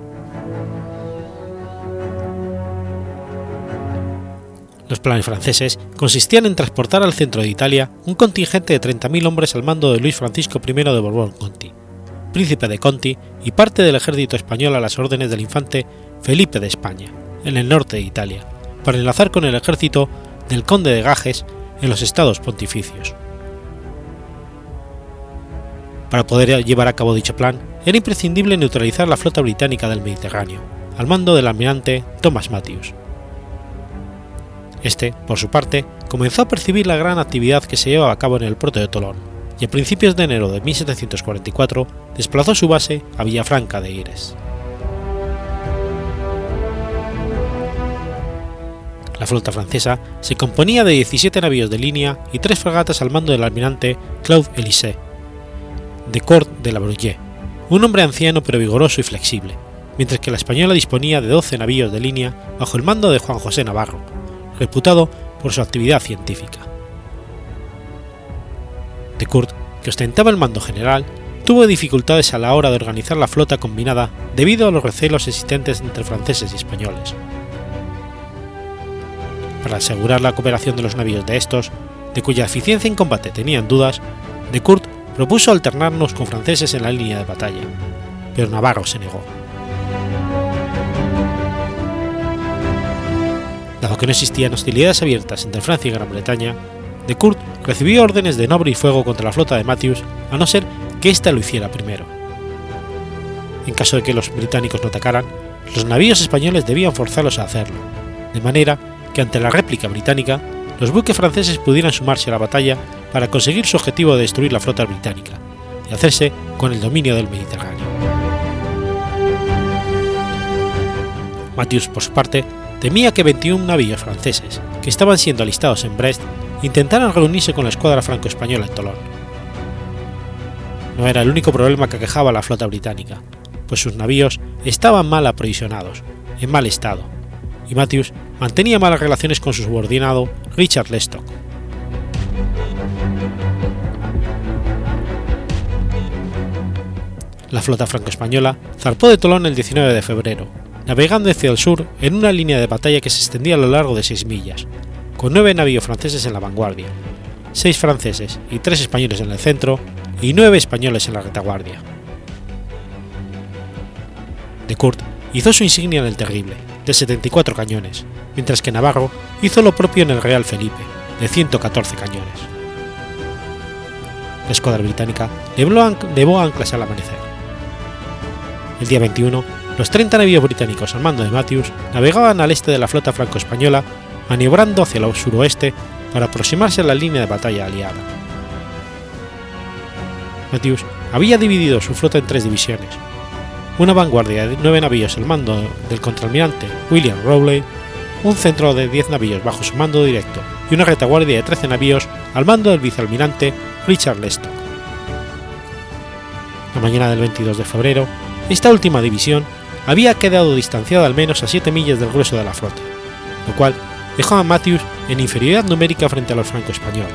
A: Los planes franceses consistían en transportar al centro de Italia un contingente de 30.000 hombres al mando de Luis Francisco I de Borbón-Conti, príncipe de Conti y parte del ejército español a las órdenes del infante Felipe de España, en el norte de Italia, para enlazar con el ejército del conde de Gajes en los estados pontificios. Para poder llevar a cabo dicho plan, era imprescindible neutralizar la flota británica del Mediterráneo, al mando del almirante Thomas Matthews. Este, por su parte, comenzó a percibir la gran actividad que se llevaba a cabo en el puerto de Tolón, y a principios de enero de 1744 desplazó su base a Villafranca de Ires. La flota francesa se componía de 17 navíos de línea y tres fragatas al mando del almirante Claude Élysée, de Court de la Bruyère, un hombre anciano pero vigoroso y flexible, mientras que la española disponía de 12 navíos de línea bajo el mando de Juan José Navarro, reputado por su actividad científica. De Kurt, que ostentaba el mando general, tuvo dificultades a la hora de organizar la flota combinada debido a los recelos existentes entre franceses y españoles. Para asegurar la cooperación de los navíos de estos, de cuya eficiencia en combate tenían dudas, de Kurt propuso alternarnos con franceses en la línea de batalla, pero Navarro se negó. Dado que no existían hostilidades abiertas entre Francia y Gran Bretaña, de Kurt recibió órdenes de no abrir fuego contra la flota de Matthews a no ser que ésta lo hiciera primero. En caso de que los británicos no atacaran, los navíos españoles debían forzarlos a hacerlo, de manera que ante la réplica británica, los buques franceses pudieran sumarse a la batalla para conseguir su objetivo de destruir la flota británica y hacerse con el dominio del Mediterráneo. Matthews, por su parte, temía que 21 navíos franceses, que estaban siendo alistados en Brest, intentaran reunirse con la escuadra franco-española en Tolón. No era el único problema que aquejaba a la flota británica, pues sus navíos estaban mal aprovisionados, en mal estado, y Matthews mantenía malas relaciones con su subordinado Richard Lestock. La flota franco-española zarpó de Tolón el 19 de febrero, navegando hacia el sur en una línea de batalla que se extendía a lo largo de seis millas, con nueve navíos franceses en la vanguardia, seis franceses y tres españoles en el centro y nueve españoles en la retaguardia. De Kurt hizo su insignia en el Terrible, de 74 cañones, mientras que Navarro hizo lo propio en el Real Felipe, de 114 cañones. La escuadra británica llevó anclas al amanecer. El día 21, los 30 navíos británicos al mando de Matthews navegaban al este de la flota franco-española, maniobrando hacia el suroeste para aproximarse a la línea de batalla aliada. Matthews había dividido su flota en tres divisiones, una vanguardia de nueve navíos al mando del contraalmirante William Rowley, un centro de 10 navíos bajo su mando directo y una retaguardia de 13 navíos al mando del vicealmirante Richard Lestock. La mañana del 22 de febrero, esta última división había quedado distanciada al menos a 7 millas del grueso de la flota, lo cual dejó a Matthews en inferioridad numérica frente a los franco-españoles.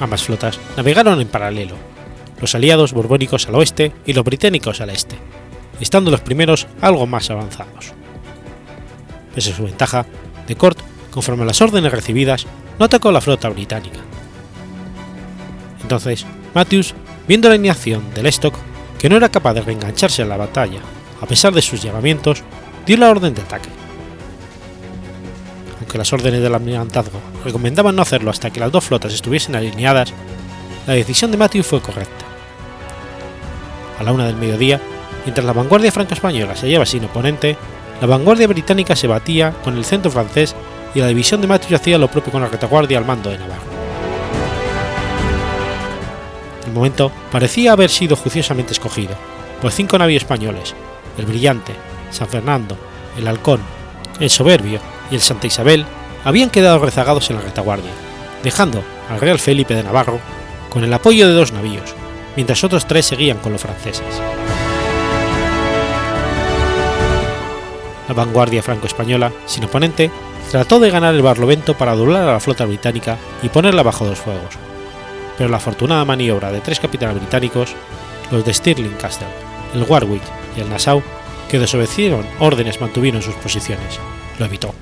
A: Ambas flotas navegaron en paralelo, los aliados borbónicos al oeste y los británicos al este, estando los primeros algo más avanzados. Pese a su ventaja, de Court, conforme a las órdenes recibidas, no atacó la flota británica. Entonces, Matthews, viendo la inacción del Stock, que no era capaz de reengancharse en la batalla, a pesar de sus llamamientos, dio la orden de ataque que las órdenes del almirantazgo recomendaban no hacerlo hasta que las dos flotas estuviesen alineadas, la decisión de Matthew fue correcta. A la una del mediodía, mientras la vanguardia franco-española se hallaba sin oponente, la vanguardia británica se batía con el centro francés y la división de Matthew hacía lo propio con la retaguardia al mando de Navarro. El momento parecía haber sido juiciosamente escogido, pues cinco navíos españoles, el Brillante, San Fernando, el Halcón, el Soberbio y el Santa Isabel habían quedado rezagados en la retaguardia, dejando al Real Felipe de Navarro con el apoyo de dos navíos, mientras otros tres seguían con los franceses. La vanguardia franco-española, sin oponente, trató de ganar el Barlovento para doblar a la flota británica y ponerla bajo dos fuegos, pero la afortunada maniobra de tres capitanes británicos, los de Stirling Castle, el Warwick y el Nassau, que desobedecieron órdenes mantuvieron sus posiciones, lo evitó.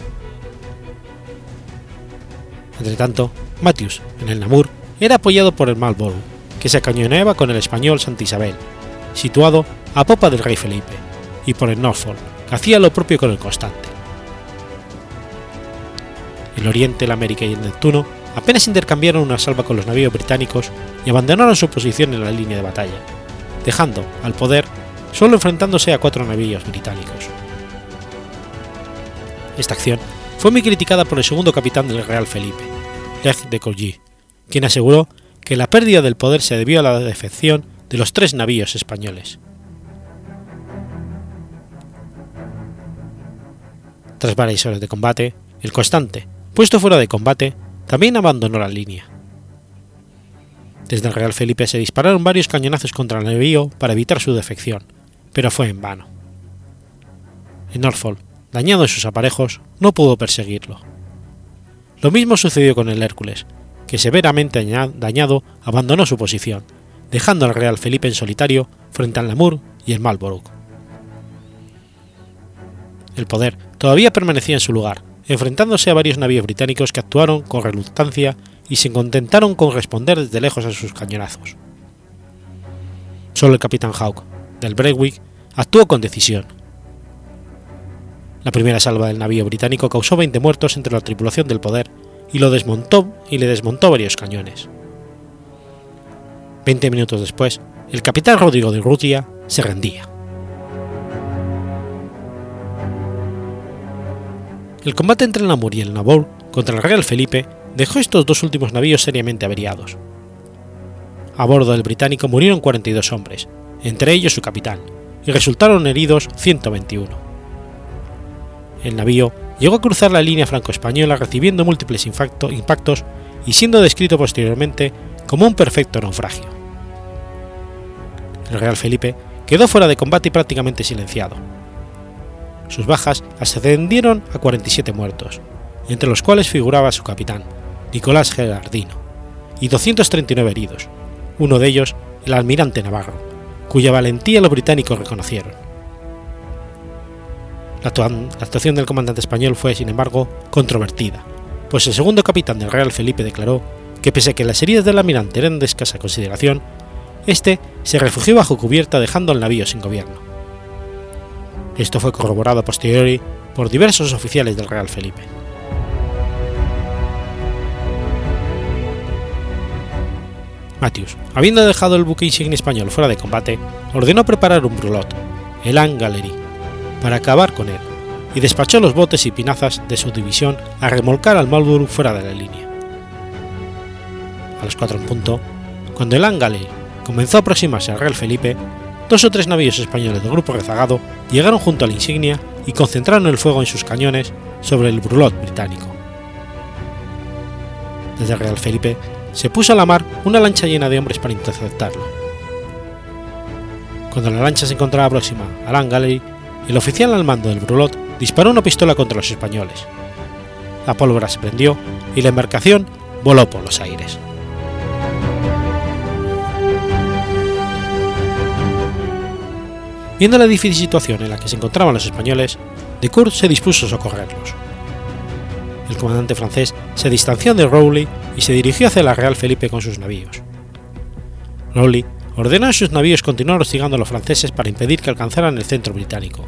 A: Entretanto, Matthews, en el Namur, era apoyado por el Marlborough, que se cañoneaba con el español Santa Isabel, situado a popa del rey Felipe, y por el Norfolk, que hacía lo propio con el Constante. El Oriente, el América y el Neptuno apenas intercambiaron una salva con los navíos británicos y abandonaron su posición en la línea de batalla, dejando al poder solo enfrentándose a cuatro navíos británicos. Esta acción fue muy criticada por el segundo capitán del Real Felipe, Leg de Coligny, quien aseguró que la pérdida del poder se debió a la defección de los tres navíos españoles. Tras varias horas de combate, el Constante, puesto fuera de combate, también abandonó la línea. Desde el Real Felipe se dispararon varios cañonazos contra el navío para evitar su defección, pero fue en vano. En Norfolk, dañado en sus aparejos, no pudo perseguirlo. Lo mismo sucedió con el Hércules, que severamente dañado abandonó su posición, dejando al Real Felipe en solitario frente al Namur y el Marlborough. El poder todavía permanecía en su lugar, enfrentándose a varios navíos británicos que actuaron con reluctancia y se contentaron con responder desde lejos a sus cañonazos. Solo el capitán Hawke, del Brewick, actuó con decisión, La primera salva del navío británico causó 20 muertos entre la tripulación del Poder y lo desmontó y le desmontó varios cañones. Veinte minutos después, el capitán Rodrigo de Urrutia se rendía. El combate entre el Namur y el Nabor contra el Real Felipe dejó estos dos últimos navíos seriamente averiados. A bordo del británico murieron 42 hombres, entre ellos su capitán, y resultaron heridos 121. El navío llegó a cruzar la línea franco-española recibiendo múltiples impactos y siendo descrito posteriormente como un perfecto naufragio. El Real Felipe quedó fuera de combate y prácticamente silenciado. Sus bajas ascendieron a 47 muertos, entre los cuales figuraba su capitán, Nicolás Gerardino, y 239 heridos, uno de ellos el almirante Navarro, cuya valentía los británicos reconocieron. La, actuación del comandante español fue, sin embargo, controvertida, pues el segundo capitán del Real Felipe declaró que pese a que las heridas del almirante eran de escasa consideración, este se refugió bajo cubierta dejando el navío sin gobierno. Esto fue corroborado a posteriori por diversos oficiales del Real Felipe. Matthews, habiendo dejado el buque insignia español fuera de combate, ordenó preparar un brulot, el An Gallery, para acabar con él, y despachó los botes y pinazas de su división a remolcar al Marlborough fuera de la línea. A las 4 en punto, cuando el An Gallery comenzó a aproximarse al Real Felipe, dos o tres navíos españoles del grupo rezagado llegaron junto a la insignia y concentraron el fuego en sus cañones sobre el brulot británico. Desde Real Felipe se puso a la mar una lancha llena de hombres para interceptarlo. Cuando la lancha se encontraba próxima a Lan Gallery, el oficial al mando del Brulot disparó una pistola contra los españoles. La pólvora se prendió y la embarcación voló por los aires. Viendo la difícil situación en la que se encontraban los españoles, de Court se dispuso a socorrerlos. El comandante francés se distanció de Rowley y se dirigió hacia la Real Felipe con sus navíos. Rowley ordenó a sus navíos continuar hostigando a los franceses para impedir que alcanzaran el centro británico,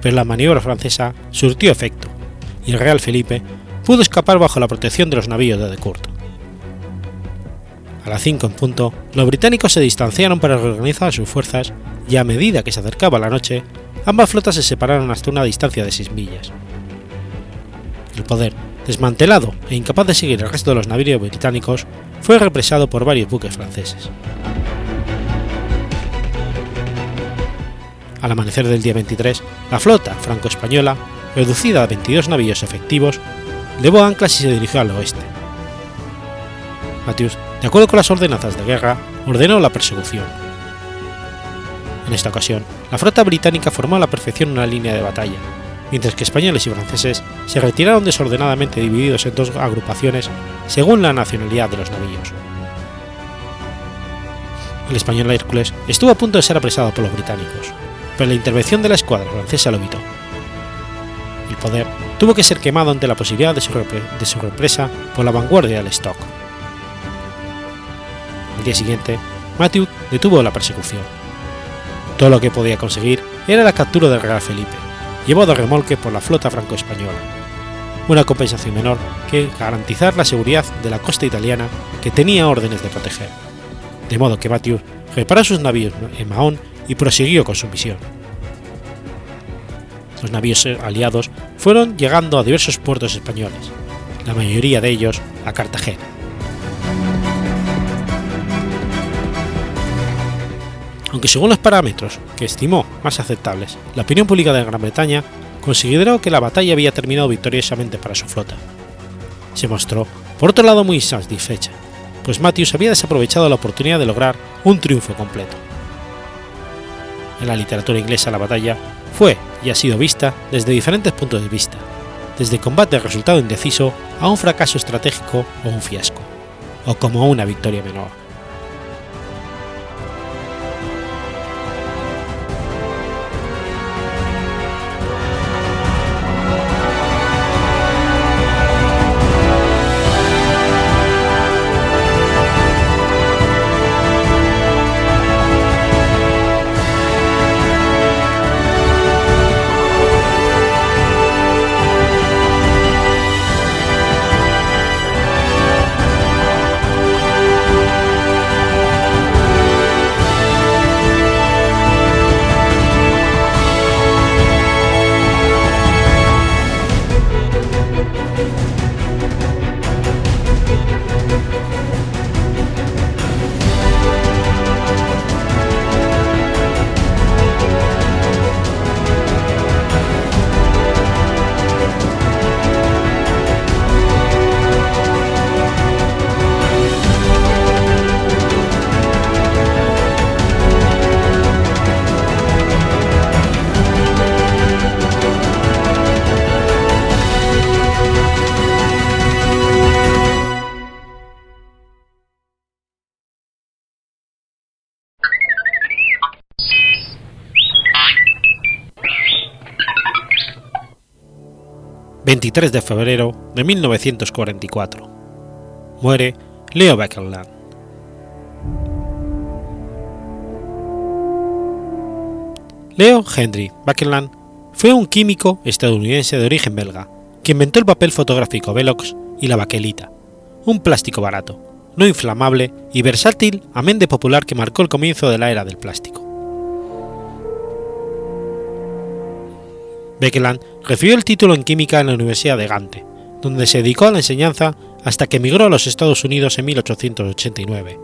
A: pero la maniobra francesa surtió efecto y el Real Felipe pudo escapar bajo la protección de los navíos de Decourt. A las 5 en punto, los británicos se distanciaron para reorganizar sus fuerzas y a medida que se acercaba la noche, ambas flotas se separaron hasta una distancia de 6 millas. El poder, desmantelado e incapaz de seguir el resto de los navíos británicos, fue represado por varios buques franceses. Al amanecer del día 23, la flota franco-española, reducida a 22 navíos efectivos, levó anclas y se dirigió al oeste. Matthews, de acuerdo con las ordenanzas de guerra, ordenó la persecución. En esta ocasión, la flota británica formó a la perfección una línea de batalla, mientras que españoles y franceses se retiraron desordenadamente divididos en dos agrupaciones según la nacionalidad de los navíos. El español Hércules estuvo a punto de ser apresado por los británicos, pero la intervención de la escuadra francesa lo evitó. El poder tuvo que ser quemado ante la posibilidad de su, de su represa por la vanguardia del stock. Día siguiente, Matthew detuvo la persecución. Todo lo que podía conseguir era la captura del Real Felipe, llevado a remolque por la flota franco-española, una compensación menor que garantizar la seguridad de la costa italiana que tenía órdenes de proteger, de modo que Matthew reparó sus navíos en Mahón y prosiguió con su misión. Los navíos aliados fueron llegando a diversos puertos españoles, la mayoría de ellos a Cartagena. Aunque según los parámetros que estimó más aceptables, la opinión pública de Gran Bretaña consideró que la batalla había terminado victoriosamente para su flota. Se mostró, por otro lado, muy satisfecha, pues Matthews había desaprovechado la oportunidad de lograr un triunfo completo. En la literatura inglesa la batalla fue y ha sido vista desde diferentes puntos de vista, desde combate resultado indeciso a un fracaso estratégico o un fiasco, o como una victoria menor. 23 de febrero de 1944. Muere Leo Baekeland. Leo Henry Baekeland fue un químico estadounidense de origen belga que inventó el papel fotográfico Velox y la baquelita, un plástico barato, no inflamable y versátil amén de popular que marcó el comienzo de la era del plástico. Bekeland recibió el título en química en la Universidad de Gante, donde se dedicó a la enseñanza hasta que emigró a los Estados Unidos en 1889,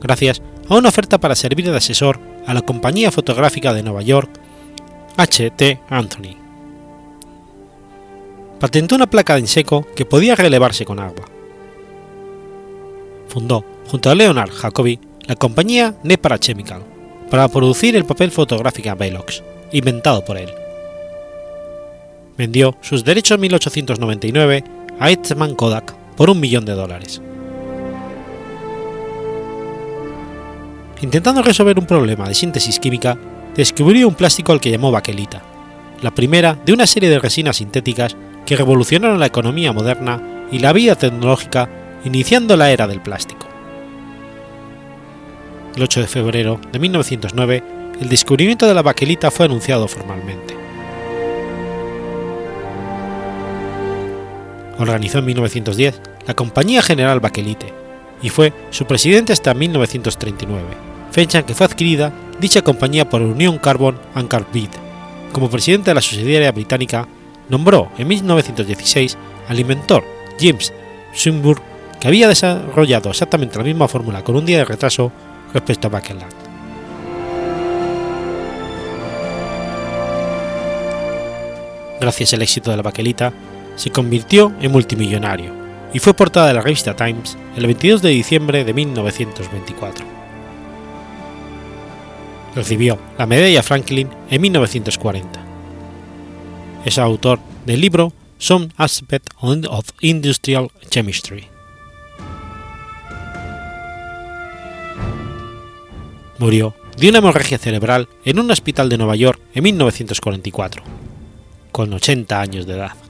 A: gracias a una oferta para servir de asesor a la compañía fotográfica de Nueva York, H.T. Anthony. Patentó una placa en seco que podía relevarse con agua. Fundó, junto a Leonard Jacobi, la compañía Nepara Chemical, para producir el papel fotográfico Velox, inventado por él. Vendió sus derechos en 1899 a Eastman Kodak por un millón de dólares. Intentando resolver un problema de síntesis química, descubrió un plástico al que llamó baquelita, la primera de una serie de resinas sintéticas que revolucionaron la economía moderna y la vida tecnológica, iniciando la era del plástico. El 8 de febrero de 1909, el descubrimiento de la baquelita fue anunciado formalmente. Organizó en 1910 la Compañía General Baquelite y fue su presidente hasta 1939, fecha en que fue adquirida dicha compañía por Union Carbon and Carbide. Como presidente de la subsidiaria británica, nombró en 1916 al inventor James Swinburne, que había desarrollado exactamente la misma fórmula con un día de retraso respecto a Bakeland. Gracias al éxito de la baquelita, se convirtió en multimillonario y fue portada de la revista Times el 22 de diciembre de 1924. Recibió la medalla Franklin en 1940. Es autor del libro Some Aspects of Industrial Chemistry. Murió de una hemorragia cerebral en un hospital de Nueva York en 1944, con 80 años de edad.